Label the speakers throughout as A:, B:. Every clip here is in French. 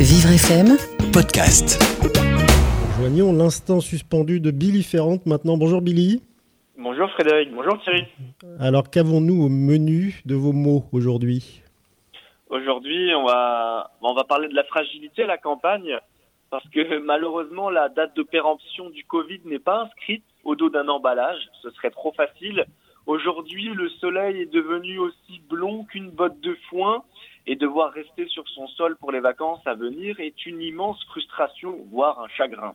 A: Vivre FM
B: podcast.
C: Joignons l'instant suspendu de Billy Ferrand maintenant. Bonjour Billy.
D: Bonjour Frédéric, bonjour Thierry.
C: Alors qu'avons-nous au menu de vos mots aujourd'hui?
D: Aujourd'hui, on va, on va parler de la fragilité à la campagne parce que malheureusement, la date de péremption du Covid n'est pas inscrite au dos d'un emballage. Ce serait trop facile. Aujourd'hui, le soleil est devenu aussi blond qu'une botte de foin et devoir rester sur son sol pour les vacances à venir est une immense frustration, voire un chagrin.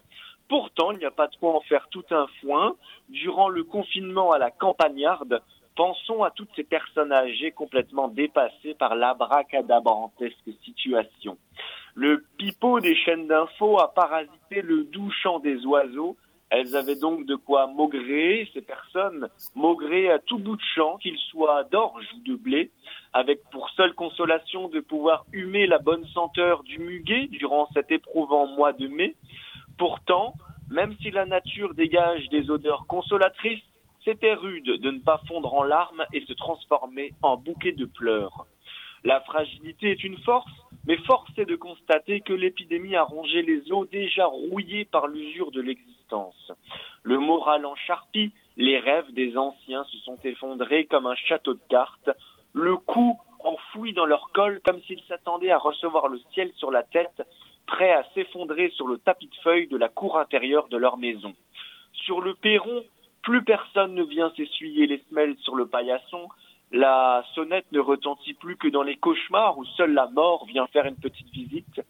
D: Pourtant, il n'y a pas de quoi en faire tout un foin. Durant le confinement à la campagnarde, pensons à toutes ces personnes âgées complètement dépassées par l'abracadabrantesque situation. Le pipeau des chaînes d'infos a parasité le doux chant des oiseaux. Elles avaient donc de quoi maugréer, ces personnes, maugréer à tout bout de champ, qu'ils soient d'orge ou de blé, avec pour seule consolation de pouvoir humer la bonne senteur du muguet durant cet éprouvant mois de mai. Pourtant, même si la nature dégage des odeurs consolatrices, c'était rude de ne pas fondre en larmes et se transformer en bouquet de pleurs. La fragilité est une force, mais force est de constater que l'épidémie a rongé les os déjà rouillés par l'usure de l'existence. Le moral en charpie, les rêves des anciens se sont effondrés comme un château de cartes, le cou enfoui dans leur col comme s'ils s'attendaient à recevoir le ciel sur la tête, prêts à s'effondrer sur le tapis de feuilles de la cour intérieure de leur maison. Sur le perron, plus personne ne vient s'essuyer les semelles sur le paillasson, la sonnette ne retentit plus que dans les cauchemars où seule la mort vient faire une petite visite.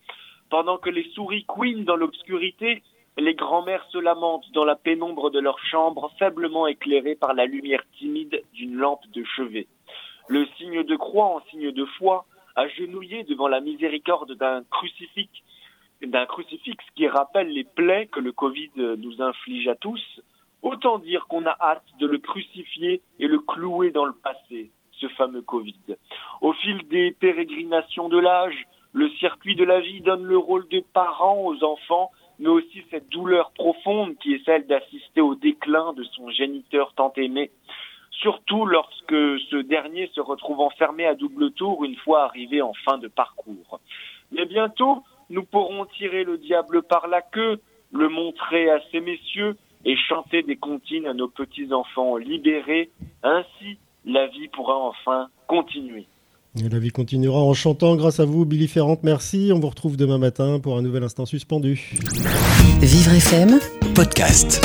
D: Pendant que les souris couinent dans l'obscurité, les grands-mères se lamentent dans la pénombre de leur chambre, faiblement éclairée par la lumière timide d'une lampe de chevet. Le signe de croix en signe de foi, agenouillé devant la miséricorde d'un crucifix, d'un crucifix qui rappelle les plaies que le Covid nous inflige à tous, Autant dire qu'on a hâte de le crucifier et le clouer dans le passé, ce fameux Covid. Au fil des pérégrinations de l'âge, le circuit de la vie donne le rôle de parent aux enfants, mais aussi cette douleur profonde qui est celle d'assister au déclin de son géniteur tant aimé. Surtout lorsque ce dernier se retrouve enfermé à double tour une fois arrivé en fin de parcours. Mais bientôt, nous pourrons tirer le diable par la queue, le montrer à ces messieurs, et chanter des comptines à nos petits-enfants libérés. Ainsi, la vie pourra enfin continuer.
C: Et la vie continuera en chantant grâce à vous, Billy Ferrand. Merci. On vous retrouve demain matin pour un nouvel instant suspendu.
A: Vivre FM
B: podcast.